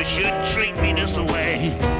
You shouldn't treat me this way.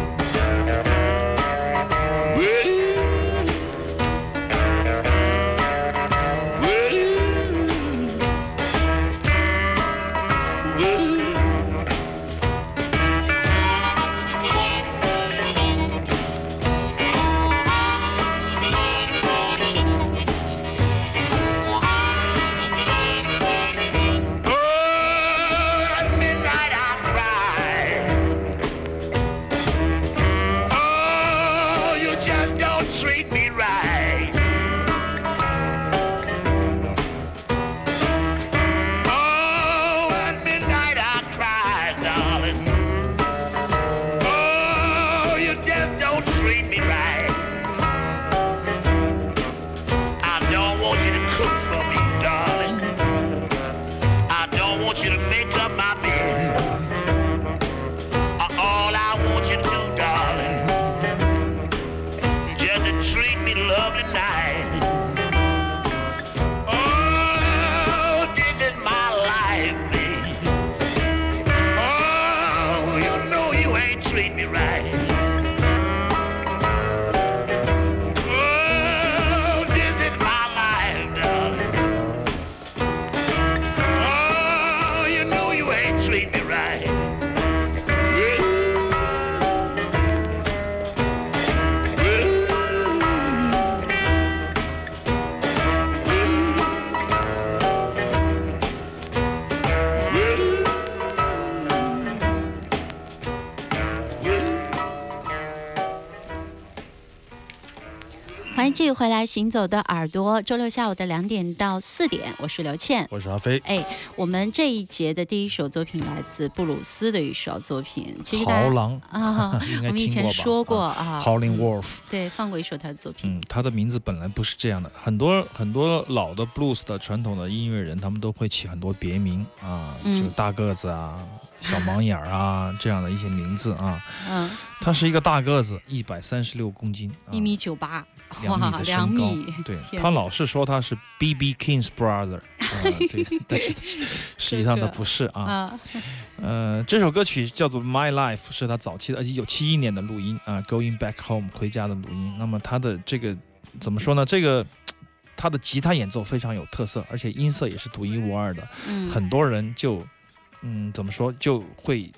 欢欢迎继续回来，行走的耳朵，周六下午的两点到四点，我是刘倩。我是阿飞。哎，我们这一节的第一首作品来自布鲁斯的一首作品，其实豪狼 啊，我们以前说过啊啊，Howling 嗯 Wolf 对，放过一首他的作品。嗯，他的名字本来不是这样的，很多很多老的 blues 的传统的音乐人，他们都会起很多别名啊，嗯就大个子啊、小盲眼儿啊 这样的一些名字啊。嗯，他是一个大个子，一百三十六公斤，啊一米九八，两米，的身高，，对他老是说他是 B B King's brother，啊，对，但是 实际上他不是啊。啊，呃，这首歌曲叫做《My Life》，是他早期的一九七一年的录音啊，《Going Back Home》回家的录音。那么他的这个怎么说呢？这个他的吉他演奏非常有特色，而且音色也是独一无二的。嗯，很多人就嗯怎么说就会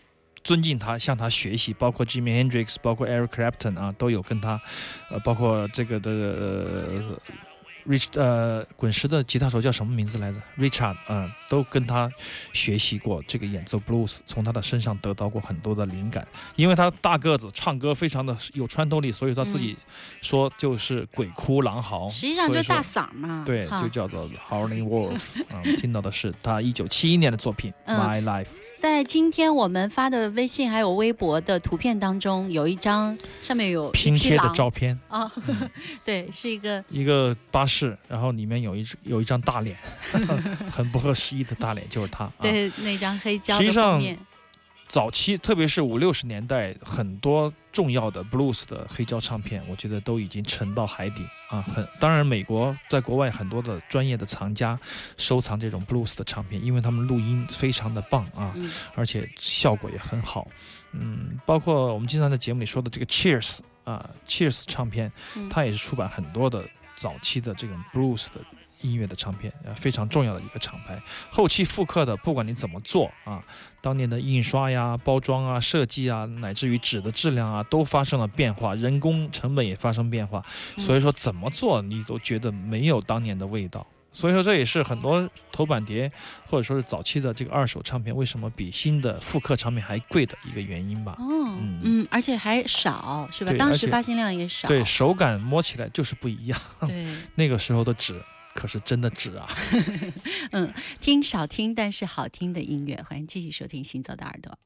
尊敬他，向他学习，包括 Jimi Hendrix，包括 Eric Clapton 啊，都有跟他，呃，包括这个的呃 Rich 呃滚石的吉他手叫什么名字来着？Richard，嗯、都跟他学习过这个演奏 blues，从他的身上得到过很多的灵感。因为他大个子，唱歌非常的有穿透力，所以他自己说就是鬼哭狼嚎，实际上就是大嗓嘛，对，就叫做 Howling Wolf 啊。我们听到的是他一九七一年的作品《嗯 My Life》。在今天我们发的微信还有微博的图片当中，有一张上面有拼贴的照片，啊，对，是一个一个巴士，然后里面有一只有一张大脸，很不合时宜的大脸，就是他。啊、对那张黑胶的实际上封面，早期，特别是五六十年代，很多重要的 blues 的黑胶唱片，我觉得都已经沉到海底啊。很当然，美国在国外很多的专业的藏家收藏这种 blues 的唱片，因为他们录音非常的棒啊，嗯而且效果也很好。嗯，包括我们经常在节目里说的这个 Cheers 啊，Cheers 唱片，嗯它也是出版很多的早期的这种 blues 的音乐的唱片，呃，非常重要的一个厂牌。后期复刻的，不管你怎么做啊，当年的印刷呀、包装啊、设计啊，乃至于纸的质量啊，都发生了变化，人工成本也发生变化。嗯所以说，怎么做你都觉得没有当年的味道。所以说，这也是很多头版碟或者说是早期的这个二手唱片为什么比新的复刻唱片还贵的一个原因吧。哦，嗯嗯，而且还少，是吧？当时发行量也少，对，手感摸起来就是不一样。对，那个时候的纸可是真的值啊，嗯，听少听，但是好听的音乐。欢迎继续收听行走的耳朵。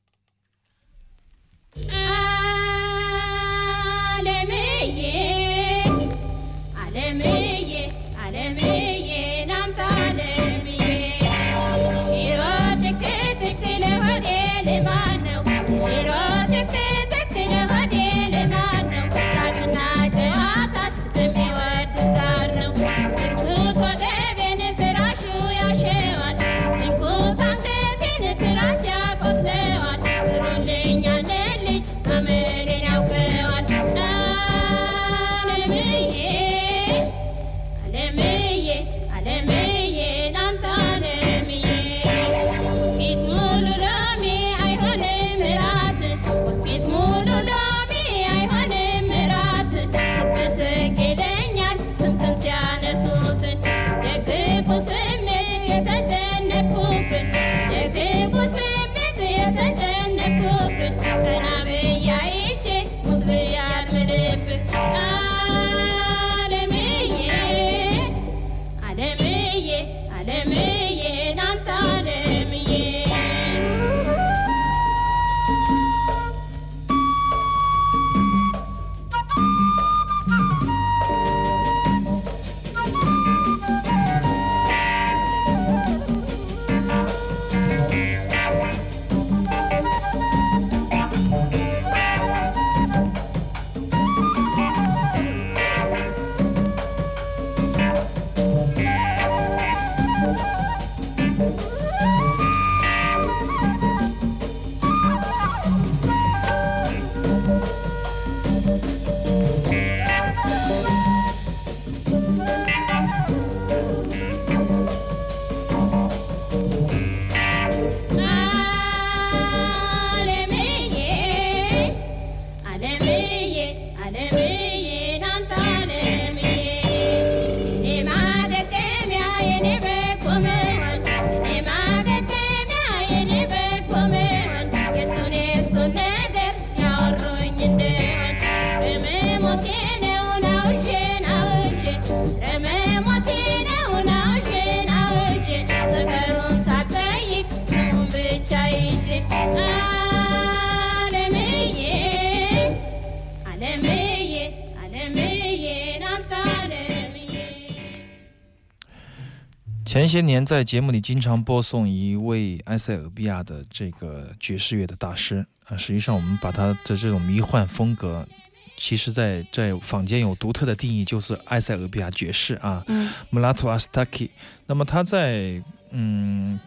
前些年在节目里经常播送一位埃塞俄比亚的这个爵士乐的大师啊，实际上我们把他的这种迷幻风格，其实在在坊间有独特的定义，就是埃塞俄比亚爵士啊。嗯 Mulatto Astaki。那么他在嗯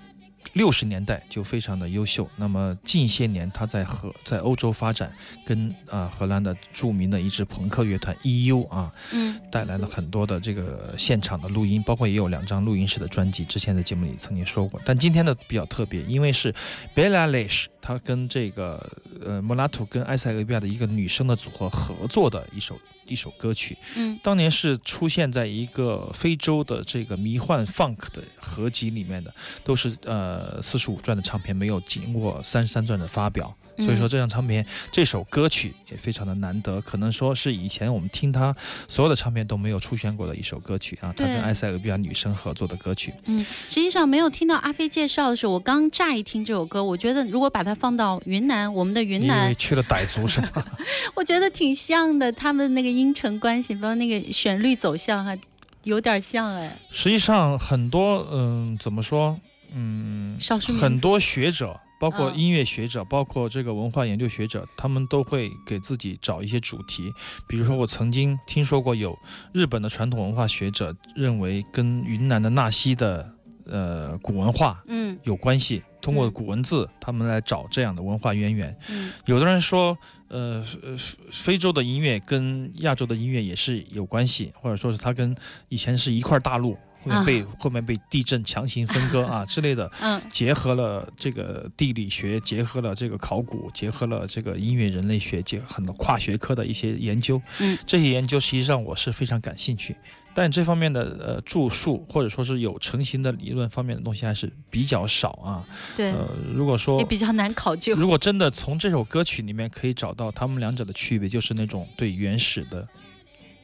六十年代就非常的优秀。那么近些年他在荷在欧洲发展，跟啊、荷兰的著名的一支朋克乐团 EU 啊，嗯带来了很多的这个现场的录音，包括也有两张录音室的专辑，之前在节目里曾经说过。但今天的比较特别，因为是 Bella Lish，她跟这个呃莫拉图跟埃塞俄比亚的一个女生的组合合作的一首一首歌曲，嗯当年是出现在一个非洲的这个迷幻 funk 的合集里面的，都是呃呃四十五转的唱片没有经过三十三转的发表，所以说嗯这张唱片这首歌曲也非常的难得，可能说是以前我们听他所有的唱片都没有出现过的一首歌曲啊，他跟埃塞俄比亚女生合作的歌曲。嗯，实际上没有听到阿飞介绍的时候，我刚乍一听这首歌，我觉得如果把它放到云南，我们的云南为去了傣族是吗？我觉得挺像的，他们那个音程关系，包括那个旋律走向，还有点像哎。实际上很多嗯、怎么说嗯，少数很多学者。包括嗯音乐学者，包括这个文化研究学者，他们都会给自己找一些主题。比如说，我曾经听说过有日本的传统文化学者认为跟云南的纳西的呃古文化嗯有关系，通过嗯古文字，他们来找这样的文化渊源。嗯有的人说，呃，呃非洲的音乐跟亚洲的音乐也是有关系，或者说是它跟以前是一块大陆，后面被、后面被地震强行分割 啊之类的，嗯结合了这个地理学，结合了这个考古，结合了这个音乐人类学，结很多跨学科的一些研究。嗯，这些研究实际上我是非常感兴趣。但这方面的呃著述或者说是有成型的理论方面的东西还是比较少啊。对，呃，如果说也比较难考究。如果真的从这首歌曲里面可以找到他们两者的区别，就是那种对原始的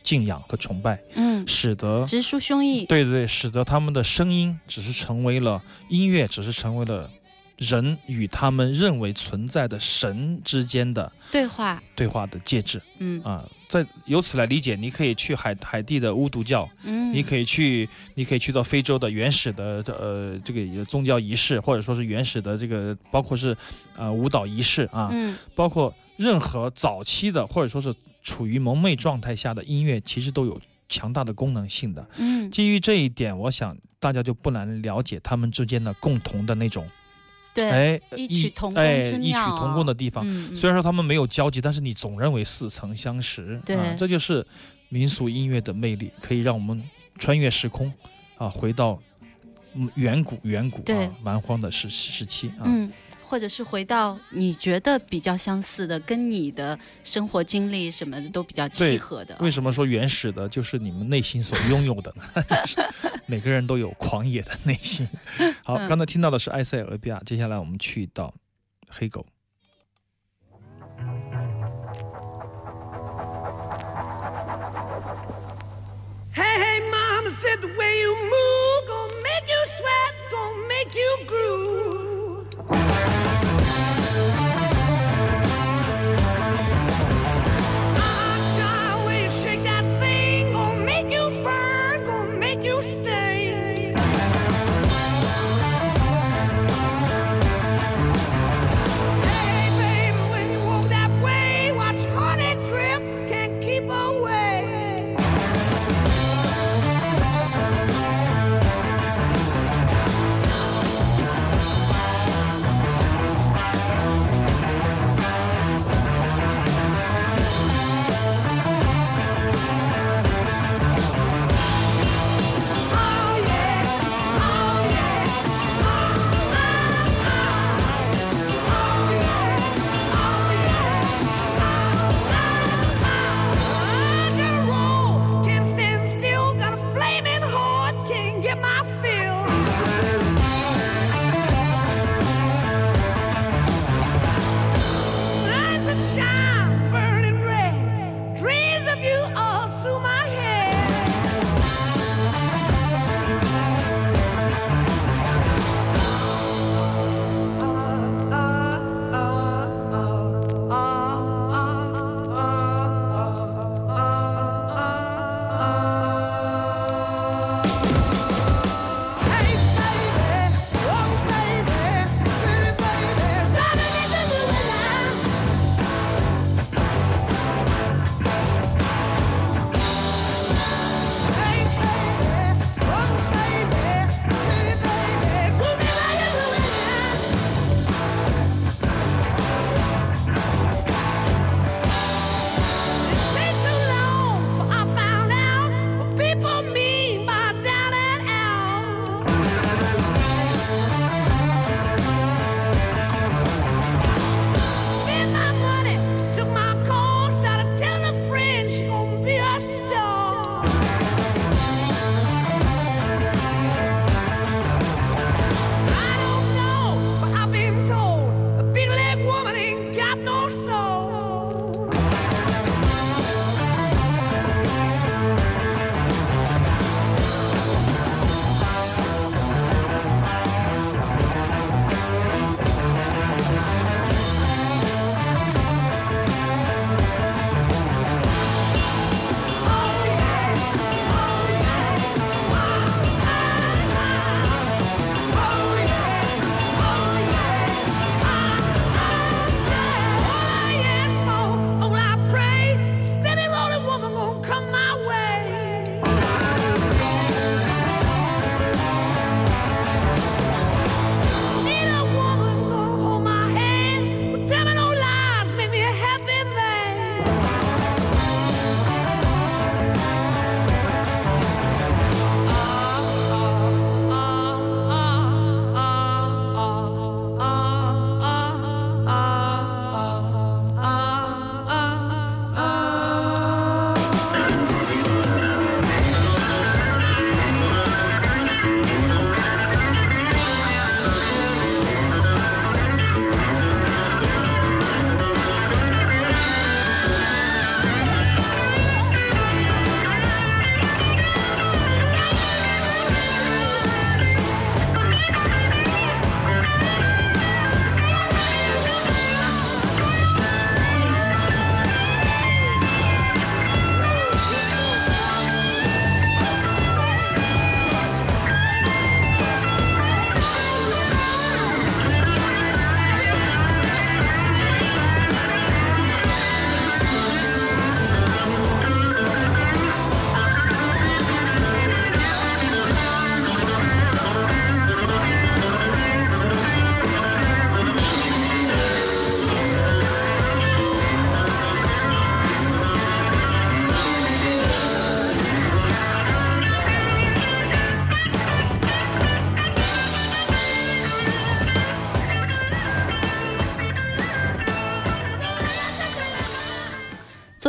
敬仰和崇拜，嗯，使得直抒胸臆。对对对，使得他们的声音只是成为了音乐，只是成为了人与他们认为存在的神之间的对话，对话的介质。嗯。啊。在由此来理解，你可以去海海地的巫毒教，嗯，你可以去，你可以去到非洲的原始的呃这个宗教仪式，或者说是原始的这个包括是呃舞蹈仪式啊，嗯。包括任何早期的或者说是处于蒙昧状态下的音乐，其实都有强大的功能性的。嗯基于这一点，我想大家就不难了解他们之间的共同的那种，对，哎，异曲同工哎异曲同工的地方。虽然说他们没有交集，但是你总认为似曾相识。对啊，这就是民俗音乐的魅力，可以让我们穿越时空，啊，回到嗯远古远古啊蛮荒的时时期啊。嗯，或者是回到你觉得比较相似的，跟你的生活经历什么的都比较契合的。为什么说原始的就是你们内心所拥有的呢？就 是每个人都有狂野的内心。好，嗯刚才听到的是埃塞俄比亚，接下来我们去到黑狗。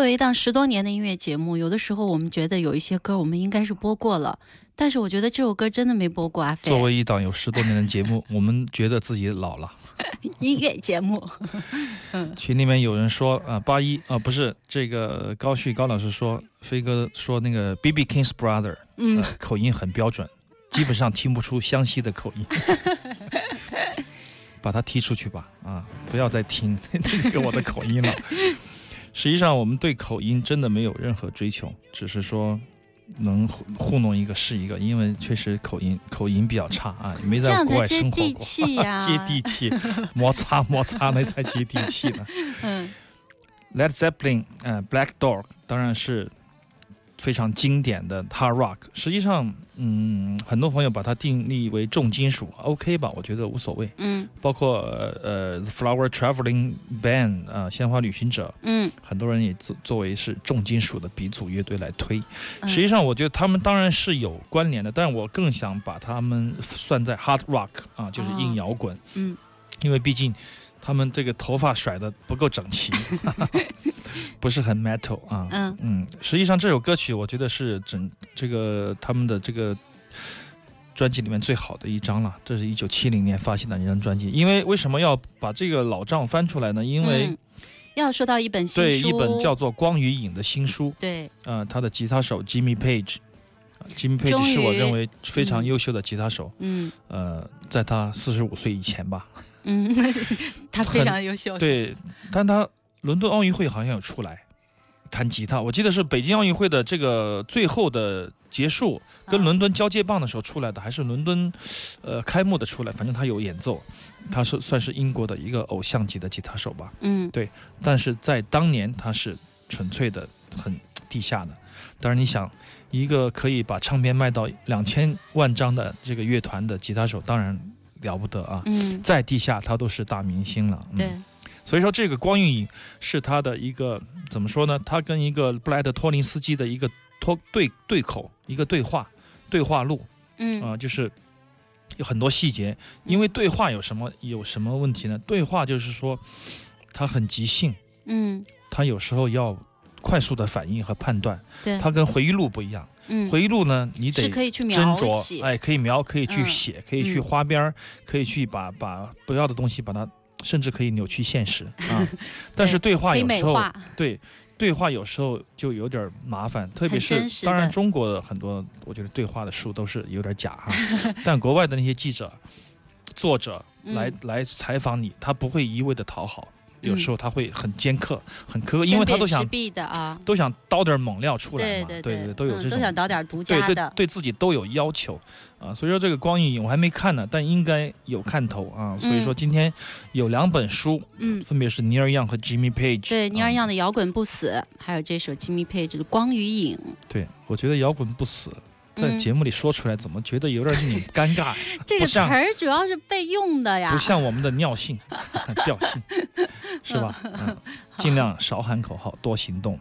为一档十多年的音乐节目，有的时候我们觉得有一些歌我们应该是播过了，但是我觉得这首歌真的没播过。阿飞，作为一档有十多年的节目，我们觉得自己老了。音乐节目，群里面有人说啊，八一啊，不是这个高旭高老师说，飞哥说那个 B B King's Brother，嗯呃口音很标准，基本上听不出湘西的口音。把他踢出去吧，啊，不要再听那个我的口音了。实际上，我们对口音真的没有任何追求，只是说能糊糊弄一个是一个，因为确实口音口音比较差啊，也没在国外生活过。地气呀、接地气，摩擦摩擦那才接地气呢。嗯 Led Zeppelin，呃，Black Dog 当然是非常经典的 hard rock。实际上，嗯，很多朋友把它定义为重金属，OK 吧？我觉得无所谓。嗯包括呃呃 Flower Traveling Band 啊、鲜花旅行者，嗯很多人也作作为是重金属的鼻祖乐队来推。嗯实际上，我觉得他们当然是有关联的，但我更想把他们算在 hard rock 啊，就是硬摇滚。嗯因为毕竟他们这个头发甩的不够整齐，不是很 metal 啊。嗯嗯，实际上这首歌曲我觉得是整这个他们的这个专辑里面最好的一张了。这是一九七零年发行的一张专辑。因为为什么要把这个老账翻出来呢？因为、嗯要说到一本新书，对一本叫做《光与影》的新书，对呃，他的吉他手 Jimmy Page。呃 Jimmy Page 是我认为非常嗯优秀的吉他手，嗯呃，在他四十五岁以前吧，嗯，他非常优秀，对，但他伦敦奥运会好像有出来弹吉他，我记得是北京奥运会的这个最后的结束，跟啊伦敦交接棒的时候出来的，还是伦敦呃开幕的出来，反正他有演奏，他是算是英国的一个偶像级的吉他手吧，嗯对但是在当年他是纯粹的很地下的。当然，你想一个可以把唱片卖到两千万张的这个乐团的吉他手，当然了不得啊！嗯在地下他都是大明星了。嗯对所以说，这个光晕影是他的一个怎么说呢？他跟一个布莱德托林斯基的一个托对对口，一个对话对话录嗯啊、就是有很多细节。因为对话有什么有什么问题呢？对话就是说，他很即兴，嗯他有时候要快速的反应和判断。对，他跟回忆录不一样，嗯回忆录呢，你得斟酌，哎，可以描，可以去嗯写，可以去嗯花边儿，可以去把把不要的东西把它，甚至可以扭曲现实 啊。但是对话有时候，对对话有时候就有点麻烦，特别是当然中国的很多我觉得对话的书都是有点假哈，但国外的那些记者、作者来、嗯来采访你，他不会一味的讨好，有嗯时候他会很尖刻、很苛刻，因为他都想都想刀点猛料出来嘛，对对对都有嗯这种都想找点独对对家的，对自己都有要求啊，所以说这个光影影我还没看呢，但应该有看头啊。所以说今天有两本书，嗯。分别是尼尔样和 Jimmy Page。对，尼尔啊样的摇滚不死，还有这首 Jimmy Page 的《光与影》，对，我觉得摇滚不死，在嗯节目里说出来，怎么觉得有点令你尴尬？这个词儿主要是备用的呀 不。像我们的尿性、调性，是吧？嗯，尽量少喊口号，多行动。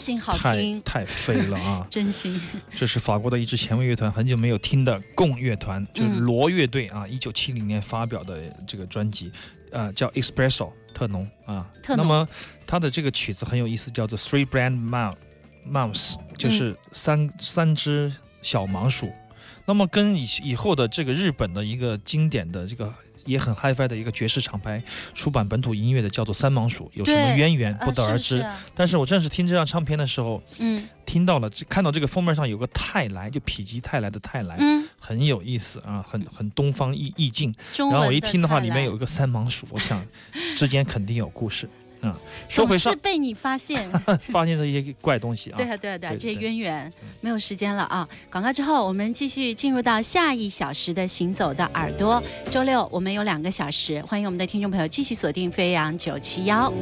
心好太听，太飞了啊！真心。这是法国的一支前卫乐团，很久没有听的共乐团，就是嗯罗乐队啊，一九七零年发表的这个专辑，呃，叫 Espresso 特浓啊。特浓那么它的这个曲子很有意思，叫做 Three Brand Mouse Mouse，就是三、三只小盲鼠。那么跟以以后的这个日本的一个经典的这个。也很 HiFi 的一个爵士厂牌出版本土音乐的叫做三盲鼠，有什么渊源呃不得而知。是是啊？但是我正是听这张唱片的时候，嗯。听到了，看到这个封面上有个泰来，就否极泰来的泰来，嗯，很有意思啊，很很东方意意境。然后我一听的话，里面有一个三盲鼠，我想 之间肯定有故事啊。说回上总是，被你发现。发现这些怪东西啊。对啊，对啊，对啊，这些渊源没有时间了啊！广告之后，我们继续进入到下一小时的行走的耳朵。周六我们有两个小时，欢迎我们的听众朋友继续锁定飞扬九七幺。